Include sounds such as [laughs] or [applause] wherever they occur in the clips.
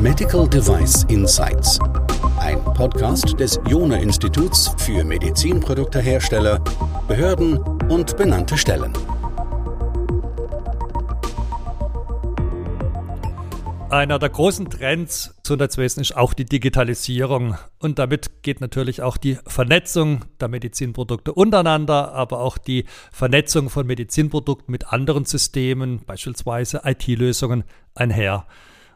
Medical Device Insights. Ein Podcast des Jona Instituts für Medizinproduktehersteller, Behörden und benannte Stellen. Einer der großen Trends Gesundheitswesen ist auch die Digitalisierung. Und damit geht natürlich auch die Vernetzung der Medizinprodukte untereinander, aber auch die Vernetzung von Medizinprodukten mit anderen Systemen, beispielsweise IT-Lösungen, einher.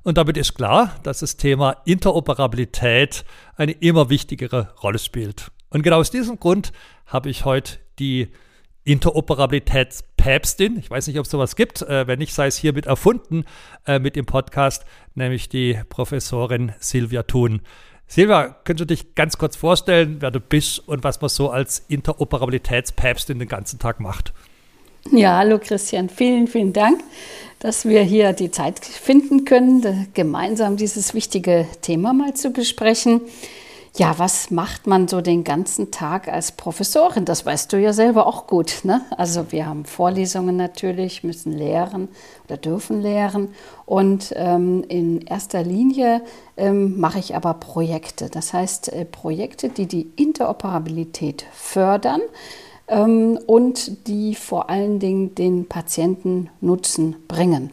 Und damit ist klar, dass das Thema Interoperabilität eine immer wichtigere Rolle spielt. Und genau aus diesem Grund habe ich heute die Interoperabilitätspäpstin, ich weiß nicht, ob es sowas gibt, äh, wenn nicht, sei es hiermit erfunden äh, mit dem Podcast, nämlich die Professorin Silvia Thun. Silvia, könntest du dich ganz kurz vorstellen, wer du bist und was man so als Interoperabilitätspäpstin den ganzen Tag macht? Ja, hallo Christian, vielen, vielen Dank, dass wir hier die Zeit finden können, gemeinsam dieses wichtige Thema mal zu besprechen. Ja, was macht man so den ganzen Tag als Professorin? Das weißt du ja selber auch gut. Ne? Also wir haben Vorlesungen natürlich, müssen lehren oder dürfen lehren. Und ähm, in erster Linie ähm, mache ich aber Projekte. Das heißt, äh, Projekte, die die Interoperabilität fördern ähm, und die vor allen Dingen den Patienten Nutzen bringen.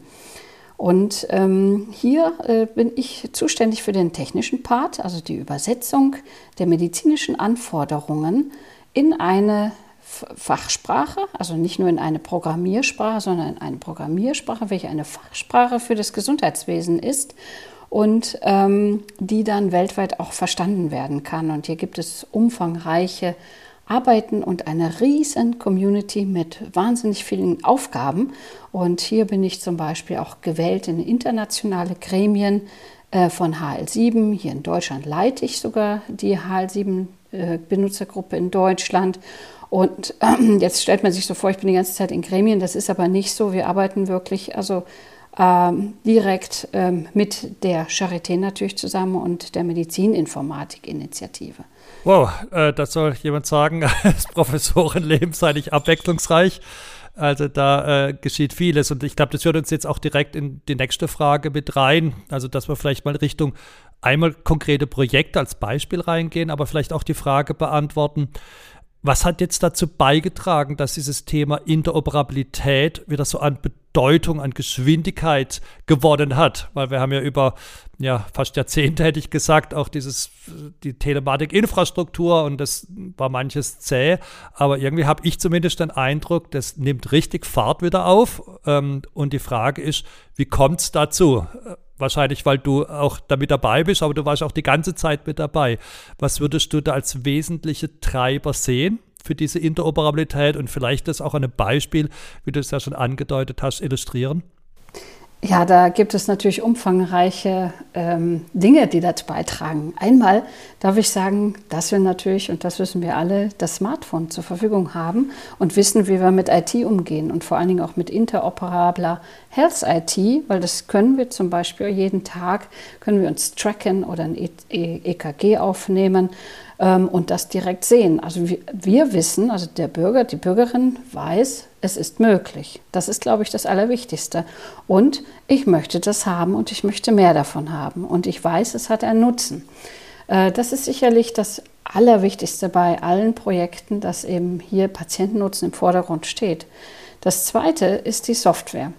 Und ähm, hier äh, bin ich zuständig für den technischen Part, also die Übersetzung der medizinischen Anforderungen in eine Fachsprache, also nicht nur in eine Programmiersprache, sondern in eine Programmiersprache, welche eine Fachsprache für das Gesundheitswesen ist und ähm, die dann weltweit auch verstanden werden kann. Und hier gibt es umfangreiche arbeiten und eine riesen Community mit wahnsinnig vielen Aufgaben. Und hier bin ich zum Beispiel auch gewählt in internationale Gremien äh, von HL7. Hier in Deutschland leite ich sogar die HL7-Benutzergruppe äh, in Deutschland. Und äh, jetzt stellt man sich so vor, ich bin die ganze Zeit in Gremien. Das ist aber nicht so. Wir arbeiten wirklich also ähm, direkt ähm, mit der Charité natürlich zusammen und der Medizininformatik-Initiative. Wow, äh, das soll jemand sagen, [laughs] das Professorenleben sei nicht abwechslungsreich. Also da äh, geschieht vieles und ich glaube, das führt uns jetzt auch direkt in die nächste Frage mit rein. Also dass wir vielleicht mal Richtung einmal konkrete Projekte als Beispiel reingehen, aber vielleicht auch die Frage beantworten, was hat jetzt dazu beigetragen, dass dieses Thema Interoperabilität wieder so an Bedeutung, an Geschwindigkeit gewonnen hat? Weil wir haben ja über ja, fast Jahrzehnte, hätte ich gesagt, auch dieses, die Telematik-Infrastruktur und das war manches zäh. Aber irgendwie habe ich zumindest den Eindruck, das nimmt richtig Fahrt wieder auf. Ähm, und die Frage ist, wie kommt es dazu? Wahrscheinlich, weil du auch damit dabei bist, aber du warst auch die ganze Zeit mit dabei. Was würdest du da als wesentliche Treiber sehen für diese Interoperabilität und vielleicht das auch an einem Beispiel, wie du es ja schon angedeutet hast, illustrieren? Ja, da gibt es natürlich umfangreiche ähm, Dinge, die dazu beitragen. Einmal darf ich sagen, dass wir natürlich, und das wissen wir alle, das Smartphone zur Verfügung haben und wissen, wie wir mit IT umgehen und vor allen Dingen auch mit interoperabler Health IT, weil das können wir zum Beispiel jeden Tag, können wir uns tracken oder ein EKG e aufnehmen ähm, und das direkt sehen. Also wir, wir wissen, also der Bürger, die Bürgerin weiß, es ist möglich. Das ist, glaube ich, das Allerwichtigste. Und ich möchte das haben und ich möchte mehr davon haben. Und ich weiß, es hat einen Nutzen. Äh, das ist sicherlich das Allerwichtigste bei allen Projekten, dass eben hier Patientennutzen im Vordergrund steht. Das Zweite ist die Software.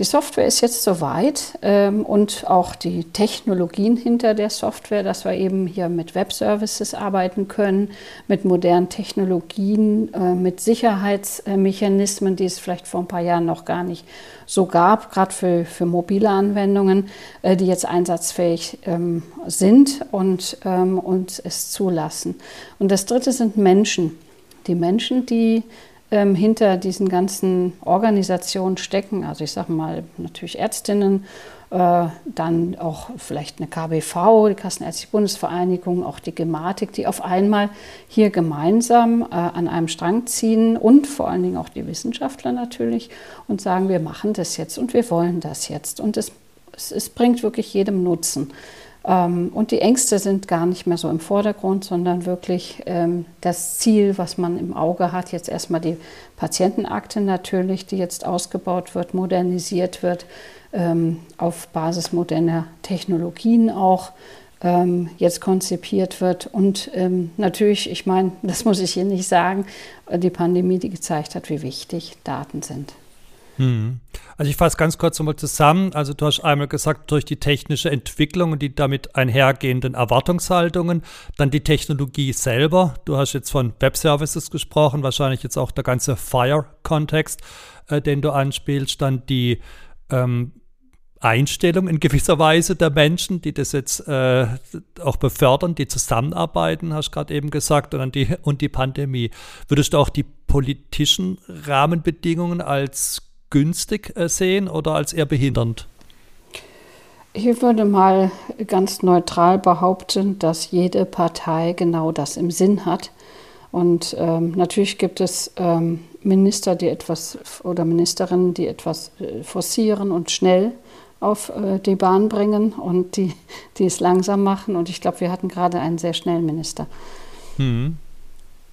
Die Software ist jetzt soweit ähm, und auch die Technologien hinter der Software, dass wir eben hier mit Web-Services arbeiten können, mit modernen Technologien, äh, mit Sicherheitsmechanismen, die es vielleicht vor ein paar Jahren noch gar nicht so gab, gerade für, für mobile Anwendungen, äh, die jetzt einsatzfähig ähm, sind und, ähm, und es zulassen. Und das Dritte sind Menschen. Die Menschen, die ähm, hinter diesen ganzen Organisationen stecken. Also ich sage mal natürlich Ärztinnen, äh, dann auch vielleicht eine KBV, die Kassenärztliche Bundesvereinigung, auch die Gematik, die auf einmal hier gemeinsam äh, an einem Strang ziehen und vor allen Dingen auch die Wissenschaftler natürlich und sagen, wir machen das jetzt und wir wollen das jetzt und es, es, es bringt wirklich jedem Nutzen. Ähm, und die Ängste sind gar nicht mehr so im Vordergrund, sondern wirklich ähm, das Ziel, was man im Auge hat. Jetzt erstmal die Patientenakte natürlich, die jetzt ausgebaut wird, modernisiert wird, ähm, auf Basis moderner Technologien auch jetzt konzipiert wird. Und natürlich, ich meine, [laughs] das muss ich hier nicht sagen, die Pandemie, die gezeigt hat, wie wichtig Daten sind. Hm. Also ich fasse ganz kurz nochmal zusammen. Also du hast einmal gesagt, durch die technische Entwicklung und die damit einhergehenden Erwartungshaltungen, dann die Technologie selber. Du hast jetzt von Web-Services gesprochen, wahrscheinlich jetzt auch der ganze Fire-Kontext, äh, den du anspielst, dann die ähm, Einstellung in gewisser Weise der Menschen, die das jetzt äh, auch befördern, die zusammenarbeiten, hast gerade eben gesagt, und, die, und die Pandemie. Würdest du auch die politischen Rahmenbedingungen als günstig äh, sehen oder als eher behindernd? Ich würde mal ganz neutral behaupten, dass jede Partei genau das im Sinn hat. Und ähm, natürlich gibt es ähm, Minister, die etwas oder Ministerinnen, die etwas äh, forcieren und schnell auf äh, die Bahn bringen und die, die es langsam machen. Und ich glaube, wir hatten gerade einen sehr schnellen Minister. Hm.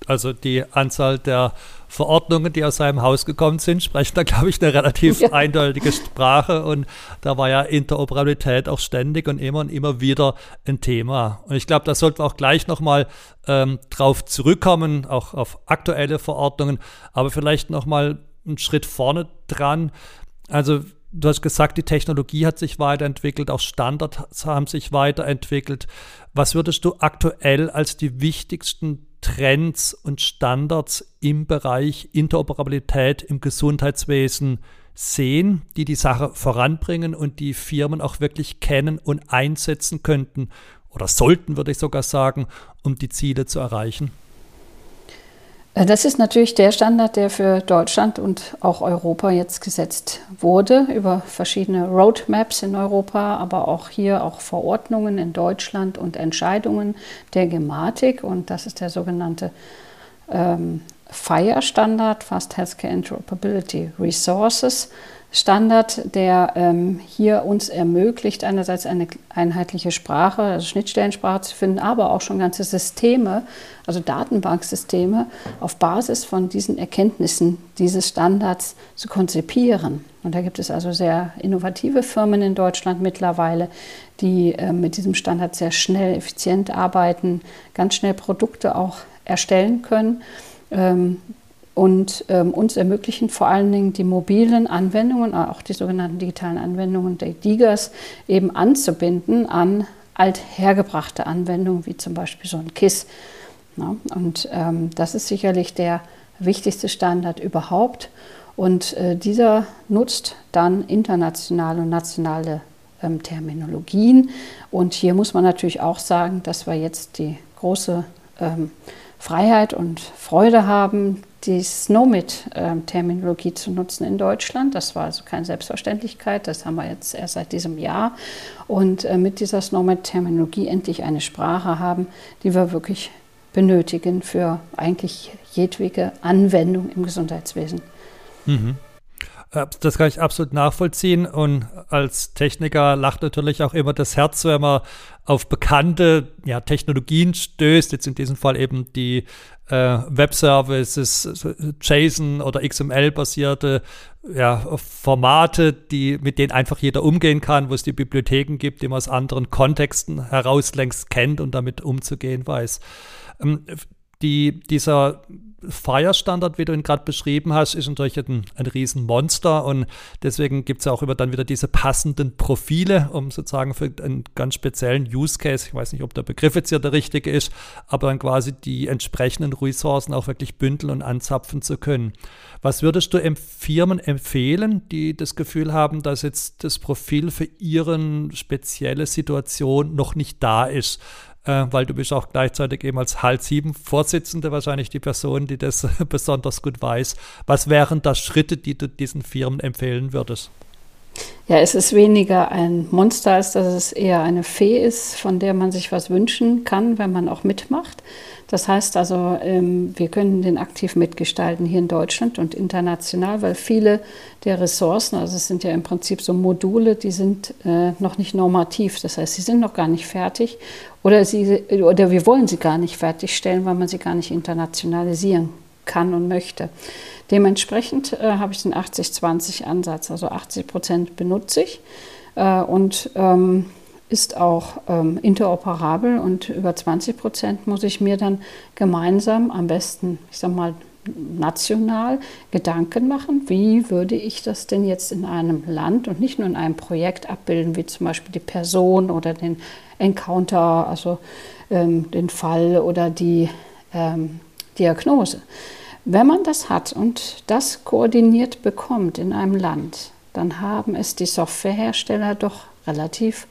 Also die Anzahl der Verordnungen, die aus seinem Haus gekommen sind, sprechen da, glaube ich, eine relativ [laughs] ja. eindeutige Sprache. Und da war ja Interoperabilität auch ständig und immer und immer wieder ein Thema. Und ich glaube, da sollten wir auch gleich nochmal ähm, drauf zurückkommen, auch auf aktuelle Verordnungen, aber vielleicht nochmal einen Schritt vorne dran. Also du hast gesagt, die Technologie hat sich weiterentwickelt, auch Standards haben sich weiterentwickelt. Was würdest du aktuell als die wichtigsten Trends und Standards im Bereich Interoperabilität im Gesundheitswesen sehen, die die Sache voranbringen und die Firmen auch wirklich kennen und einsetzen könnten oder sollten, würde ich sogar sagen, um die Ziele zu erreichen? Äh, das ist natürlich der Standard, der für Deutschland und auch Europa jetzt gesetzt wurde, über verschiedene Roadmaps in Europa, aber auch hier auch Verordnungen in Deutschland und Entscheidungen der Gematik. Und das ist der sogenannte ähm, FHIR-Standard, Fast Healthcare Interoperability Resources. Standard, der ähm, hier uns ermöglicht, einerseits eine einheitliche Sprache, also Schnittstellensprache zu finden, aber auch schon ganze Systeme, also Datenbanksysteme, auf Basis von diesen Erkenntnissen dieses Standards zu konzipieren. Und da gibt es also sehr innovative Firmen in Deutschland mittlerweile, die äh, mit diesem Standard sehr schnell, effizient arbeiten, ganz schnell Produkte auch erstellen können. Ähm, und ähm, uns ermöglichen vor allen Dingen die mobilen Anwendungen, auch die sogenannten digitalen Anwendungen der DIGAs, eben anzubinden an althergebrachte Anwendungen, wie zum Beispiel so ein KISS. Ja, und ähm, das ist sicherlich der wichtigste Standard überhaupt. Und äh, dieser nutzt dann internationale und nationale ähm, Terminologien. Und hier muss man natürlich auch sagen, dass wir jetzt die große ähm, Freiheit und Freude haben, die SNOMED-Terminologie zu nutzen in Deutschland. Das war also keine Selbstverständlichkeit, das haben wir jetzt erst seit diesem Jahr. Und äh, mit dieser SNOMED-Terminologie endlich eine Sprache haben, die wir wirklich benötigen für eigentlich jedwege Anwendung im Gesundheitswesen. Mhm. Äh, das kann ich absolut nachvollziehen. Und als Techniker lacht natürlich auch immer das Herz, wenn man auf bekannte ja, Technologien stößt. Jetzt in diesem Fall eben die äh, Web-Services, JSON oder XML-basierte ja, Formate, die, mit denen einfach jeder umgehen kann, wo es die Bibliotheken gibt, die man aus anderen Kontexten heraus längst kennt und damit umzugehen weiß. Ähm, die, dieser Fire-Standard, wie du ihn gerade beschrieben hast, ist natürlich ein, ein Riesenmonster und deswegen gibt es ja auch immer dann wieder diese passenden Profile, um sozusagen für einen ganz speziellen Use Case, ich weiß nicht, ob der Begriff jetzt hier der richtige ist, aber dann quasi die entsprechenden Ressourcen auch wirklich bündeln und anzapfen zu können. Was würdest du Firmen empfehlen, die das Gefühl haben, dass jetzt das Profil für ihre spezielle Situation noch nicht da ist? Äh, weil du bist auch gleichzeitig eben als HAL 7 Vorsitzende wahrscheinlich die Person, die das [laughs] besonders gut weiß. Was wären da Schritte, die du diesen Firmen empfehlen würdest? Ja, es ist weniger ein Monster, als dass es eher eine Fee ist, von der man sich was wünschen kann, wenn man auch mitmacht. Das heißt also, ähm, wir können den aktiv mitgestalten hier in Deutschland und international, weil viele der Ressourcen, also es sind ja im Prinzip so Module, die sind äh, noch nicht normativ. Das heißt, sie sind noch gar nicht fertig oder, sie, oder wir wollen sie gar nicht fertigstellen, weil man sie gar nicht internationalisieren kann und möchte. Dementsprechend äh, habe ich den 80-20-Ansatz, also 80 Prozent benutze ich äh, und ähm, ist auch ähm, interoperabel und über 20 Prozent muss ich mir dann gemeinsam, am besten, ich sag mal, national Gedanken machen, wie würde ich das denn jetzt in einem Land und nicht nur in einem Projekt abbilden, wie zum Beispiel die Person oder den Encounter, also ähm, den Fall oder die ähm, Diagnose. Wenn man das hat und das koordiniert bekommt in einem Land, dann haben es die Softwarehersteller doch relativ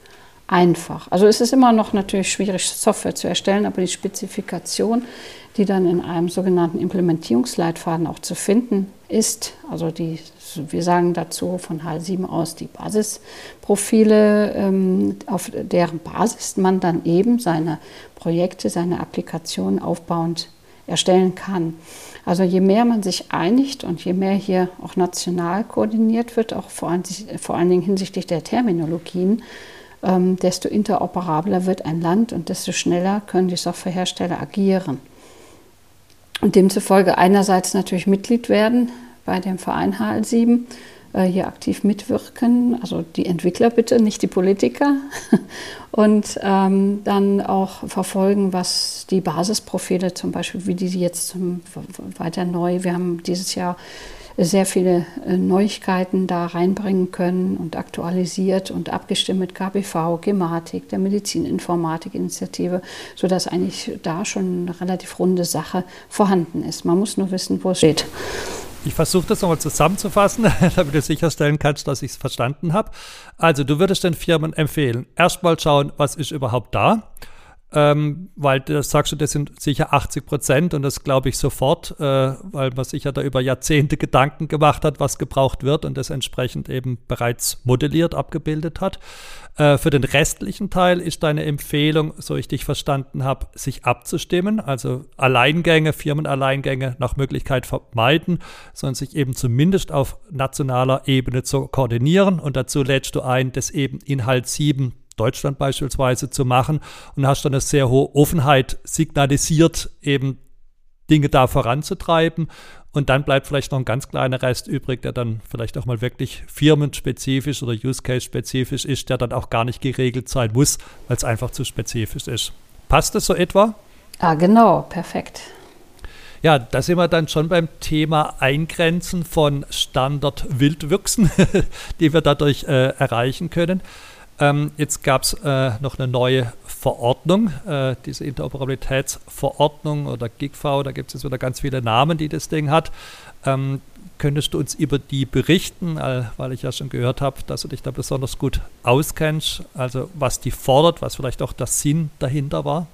einfach. Also es ist immer noch natürlich schwierig, Software zu erstellen, aber die Spezifikation, die dann in einem sogenannten Implementierungsleitfaden auch zu finden ist, also die, wir sagen dazu von HL7 aus die Basisprofile, ähm, auf deren Basis man dann eben seine Projekte, seine Applikationen aufbauend erstellen kann. Also je mehr man sich einigt und je mehr hier auch national koordiniert wird, auch vor allen, vor allen Dingen hinsichtlich der Terminologien, ähm, desto interoperabler wird ein Land und desto schneller können die Softwarehersteller agieren. Und demzufolge einerseits natürlich Mitglied werden bei dem Verein HL7, äh, hier aktiv mitwirken, also die Entwickler bitte, nicht die Politiker, [laughs] und ähm, dann auch verfolgen, was die Basisprofile zum Beispiel, wie die jetzt weiter neu, wir haben dieses Jahr sehr viele äh, Neuigkeiten da reinbringen können und aktualisiert und abgestimmt mit KBV, Gematik, der Medizininformatik-Initiative, sodass eigentlich da schon eine relativ runde Sache vorhanden ist. Man muss nur wissen, wo es steht. Ich versuche das nochmal zusammenzufassen, [laughs] damit du sicherstellen kannst, dass ich es verstanden habe. Also, du würdest den Firmen empfehlen, erstmal schauen, was ist überhaupt da ähm, weil das sagst du, das sind sicher 80 Prozent und das glaube ich sofort, äh, weil man sich ja da über Jahrzehnte Gedanken gemacht hat, was gebraucht wird und das entsprechend eben bereits modelliert, abgebildet hat. Äh, für den restlichen Teil ist deine Empfehlung, so ich dich verstanden habe, sich abzustimmen, also Alleingänge, Firmenalleingänge nach Möglichkeit vermeiden, sondern sich eben zumindest auf nationaler Ebene zu koordinieren und dazu lädst du ein, das eben Inhalt 7 Deutschland beispielsweise zu machen und hast dann eine sehr hohe Offenheit signalisiert, eben Dinge da voranzutreiben. Und dann bleibt vielleicht noch ein ganz kleiner Rest übrig, der dann vielleicht auch mal wirklich firmenspezifisch oder Use Case spezifisch ist, der dann auch gar nicht geregelt sein muss, weil es einfach zu spezifisch ist. Passt das so etwa? Ah, genau, perfekt. Ja, da sind wir dann schon beim Thema Eingrenzen von Standard-Wildwüchsen, [laughs] die wir dadurch äh, erreichen können. Ähm, jetzt gab es äh, noch eine neue Verordnung, äh, diese Interoperabilitätsverordnung oder GIGV, da gibt es jetzt wieder ganz viele Namen, die das Ding hat. Ähm, könntest du uns über die berichten, äh, weil ich ja schon gehört habe, dass du dich da besonders gut auskennst, also was die fordert, was vielleicht auch der Sinn dahinter war?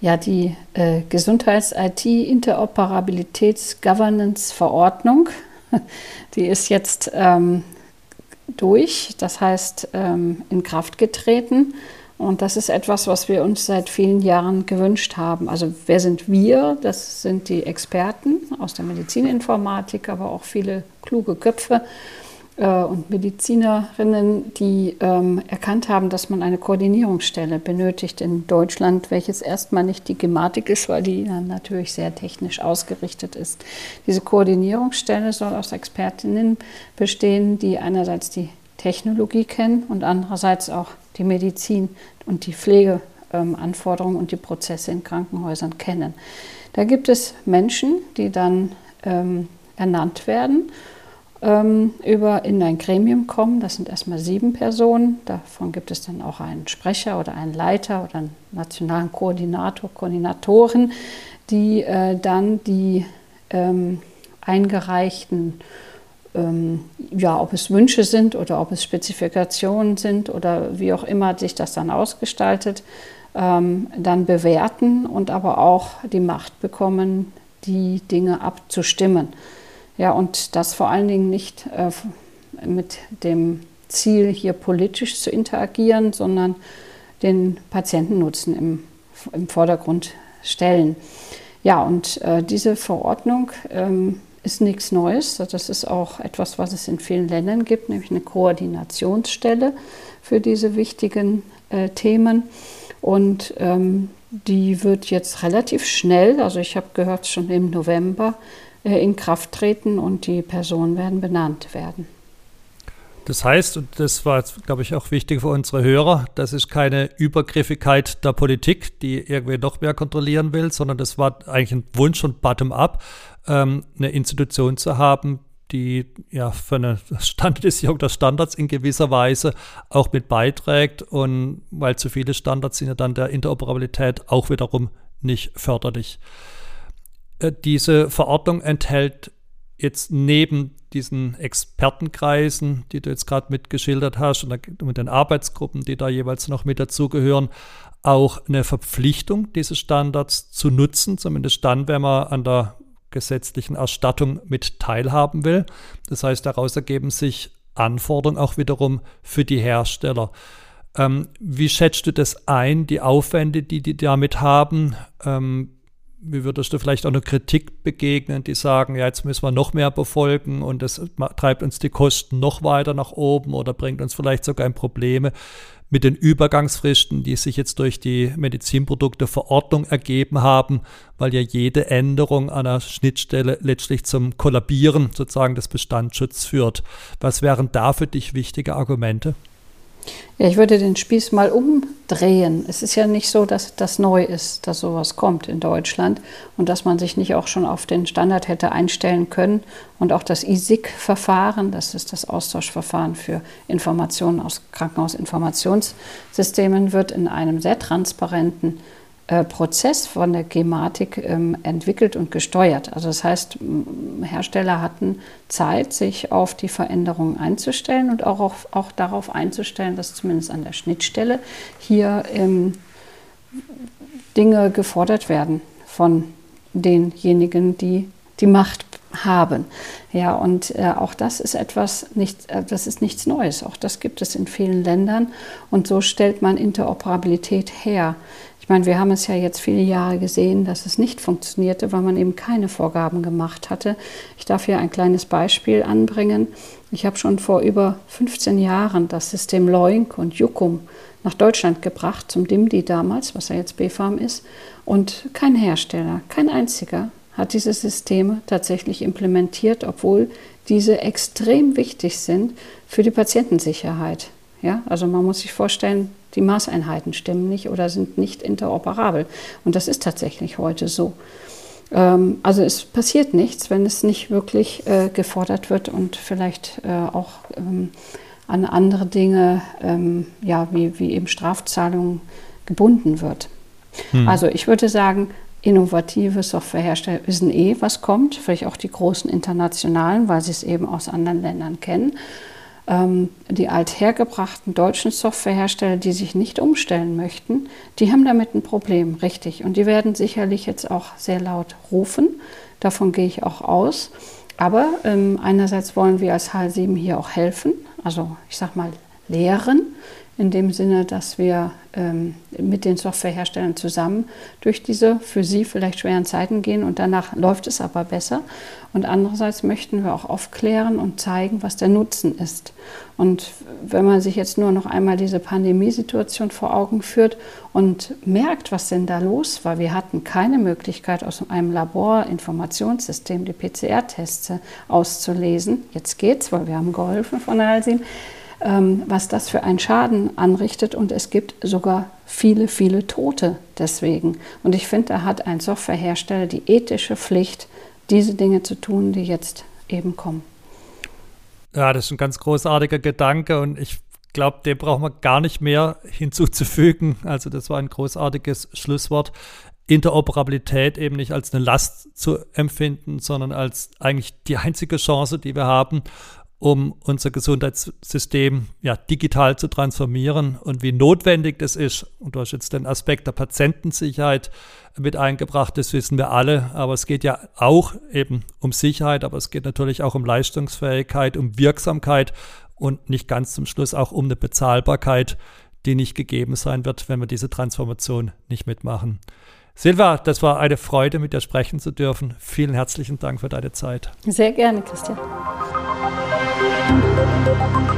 Ja, die äh, Gesundheits-IT-Interoperabilitäts-Governance-Verordnung, [laughs] die ist jetzt ähm, durch, das heißt ähm, in Kraft getreten. Und das ist etwas, was wir uns seit vielen Jahren gewünscht haben. Also wer sind wir? Das sind die Experten aus der Medizininformatik, aber auch viele kluge Köpfe und Medizinerinnen, die ähm, erkannt haben, dass man eine Koordinierungsstelle benötigt in Deutschland, welches erstmal nicht die Gematik ist, weil die dann natürlich sehr technisch ausgerichtet ist. Diese Koordinierungsstelle soll aus Expertinnen bestehen, die einerseits die Technologie kennen und andererseits auch die Medizin und die Pflegeanforderungen ähm, und die Prozesse in Krankenhäusern kennen. Da gibt es Menschen, die dann ähm, ernannt werden ähm, über in ein Gremium kommen. Das sind erstmal sieben Personen. Davon gibt es dann auch einen Sprecher oder einen Leiter oder einen nationalen Koordinator, Koordinatoren, die äh, dann die ähm, eingereichten ähm, ja, ob es Wünsche sind oder ob es Spezifikationen sind oder wie auch immer sich das dann ausgestaltet, ähm, dann bewerten und aber auch die Macht bekommen, die Dinge abzustimmen. Ja, und das vor allen Dingen nicht äh, mit dem Ziel, hier politisch zu interagieren, sondern den Patientennutzen im, im Vordergrund stellen. Ja, und äh, diese Verordnung ähm, ist nichts Neues. Das ist auch etwas, was es in vielen Ländern gibt, nämlich eine Koordinationsstelle für diese wichtigen äh, Themen. Und ähm, die wird jetzt relativ schnell, also ich habe gehört, schon im November äh, in Kraft treten und die Personen werden benannt werden. Das heißt, und das war, glaube ich, auch wichtig für unsere Hörer, das ist keine Übergriffigkeit der Politik, die irgendwie noch mehr kontrollieren will, sondern das war eigentlich ein Wunsch von bottom-up, ähm, eine Institution zu haben, die ja für eine Standardisierung [laughs] der Standards in gewisser Weise auch mit beiträgt und weil zu viele Standards sind ja dann der Interoperabilität auch wiederum nicht förderlich. Äh, diese Verordnung enthält jetzt neben diesen Expertenkreisen, die du jetzt gerade mitgeschildert hast und mit den Arbeitsgruppen, die da jeweils noch mit dazugehören, auch eine Verpflichtung, diese Standards zu nutzen, zumindest dann, wenn man an der gesetzlichen Erstattung mit teilhaben will. Das heißt, daraus ergeben sich Anforderungen auch wiederum für die Hersteller. Ähm, wie schätzt du das ein, die Aufwände, die die damit haben? Ähm, wie würdest du vielleicht auch eine Kritik begegnen, die sagen, ja, jetzt müssen wir noch mehr befolgen und das treibt uns die Kosten noch weiter nach oben oder bringt uns vielleicht sogar in Probleme mit den Übergangsfristen, die sich jetzt durch die Medizinprodukteverordnung ergeben haben, weil ja jede Änderung einer Schnittstelle letztlich zum Kollabieren sozusagen des Bestandsschutzes führt. Was wären da für dich wichtige Argumente? Ja, ich würde den Spieß mal umdrehen. Es ist ja nicht so, dass das neu ist, dass sowas kommt in Deutschland und dass man sich nicht auch schon auf den Standard hätte einstellen können. Und auch das ISIC-Verfahren, das ist das Austauschverfahren für Informationen aus Krankenhausinformationssystemen, wird in einem sehr transparenten Prozess von der Gematik ähm, entwickelt und gesteuert. Also das heißt, Hersteller hatten Zeit, sich auf die Veränderungen einzustellen und auch, auf, auch darauf einzustellen, dass zumindest an der Schnittstelle hier ähm, Dinge gefordert werden von denjenigen, die die Macht haben. Ja, und äh, auch das ist etwas nicht, äh, das ist nichts Neues. Auch das gibt es in vielen Ländern und so stellt man Interoperabilität her meine, wir haben es ja jetzt viele Jahre gesehen, dass es nicht funktionierte, weil man eben keine Vorgaben gemacht hatte. Ich darf hier ein kleines Beispiel anbringen. Ich habe schon vor über 15 Jahren das System Loink und Jukum nach Deutschland gebracht, zum DIMDI damals, was ja jetzt BFAM ist. Und kein Hersteller, kein einziger hat diese Systeme tatsächlich implementiert, obwohl diese extrem wichtig sind für die Patientensicherheit. Ja, also man muss sich vorstellen, die Maßeinheiten stimmen nicht oder sind nicht interoperabel. Und das ist tatsächlich heute so. Ähm, also es passiert nichts, wenn es nicht wirklich äh, gefordert wird und vielleicht äh, auch ähm, an andere Dinge, ähm, ja, wie, wie eben Strafzahlungen gebunden wird. Hm. Also ich würde sagen, innovative Softwarehersteller wissen eh, was kommt, vielleicht auch die großen internationalen, weil sie es eben aus anderen Ländern kennen die althergebrachten deutschen Softwarehersteller, die sich nicht umstellen möchten, die haben damit ein Problem, richtig. Und die werden sicherlich jetzt auch sehr laut rufen. Davon gehe ich auch aus. Aber ähm, einerseits wollen wir als H7 hier auch helfen, also ich sage mal lehren, in dem Sinne, dass wir ähm, mit den Softwareherstellern zusammen durch diese für sie vielleicht schweren Zeiten gehen und danach läuft es aber besser. Und andererseits möchten wir auch aufklären und zeigen, was der Nutzen ist. Und wenn man sich jetzt nur noch einmal diese Pandemiesituation vor Augen führt und merkt, was denn da los war, wir hatten keine Möglichkeit, aus einem Laborinformationssystem die PCR-Tests auszulesen. Jetzt geht's, weil wir haben geholfen von Alsin ähm, was das für einen Schaden anrichtet. Und es gibt sogar viele, viele Tote deswegen. Und ich finde, da hat ein Softwarehersteller die ethische Pflicht, diese Dinge zu tun, die jetzt eben kommen. Ja, das ist ein ganz großartiger Gedanke und ich glaube, dem brauchen wir gar nicht mehr hinzuzufügen. Also das war ein großartiges Schlusswort. Interoperabilität eben nicht als eine Last zu empfinden, sondern als eigentlich die einzige Chance, die wir haben, um unser Gesundheitssystem ja, digital zu transformieren und wie notwendig das ist. Und du hast jetzt den Aspekt der Patientensicherheit mit eingebracht, das wissen wir alle. Aber es geht ja auch eben um Sicherheit, aber es geht natürlich auch um Leistungsfähigkeit, um Wirksamkeit und nicht ganz zum Schluss auch um eine Bezahlbarkeit, die nicht gegeben sein wird, wenn wir diese Transformation nicht mitmachen. Silva, das war eine Freude, mit dir sprechen zu dürfen. Vielen herzlichen Dank für deine Zeit. Sehr gerne, Christian. Thank you.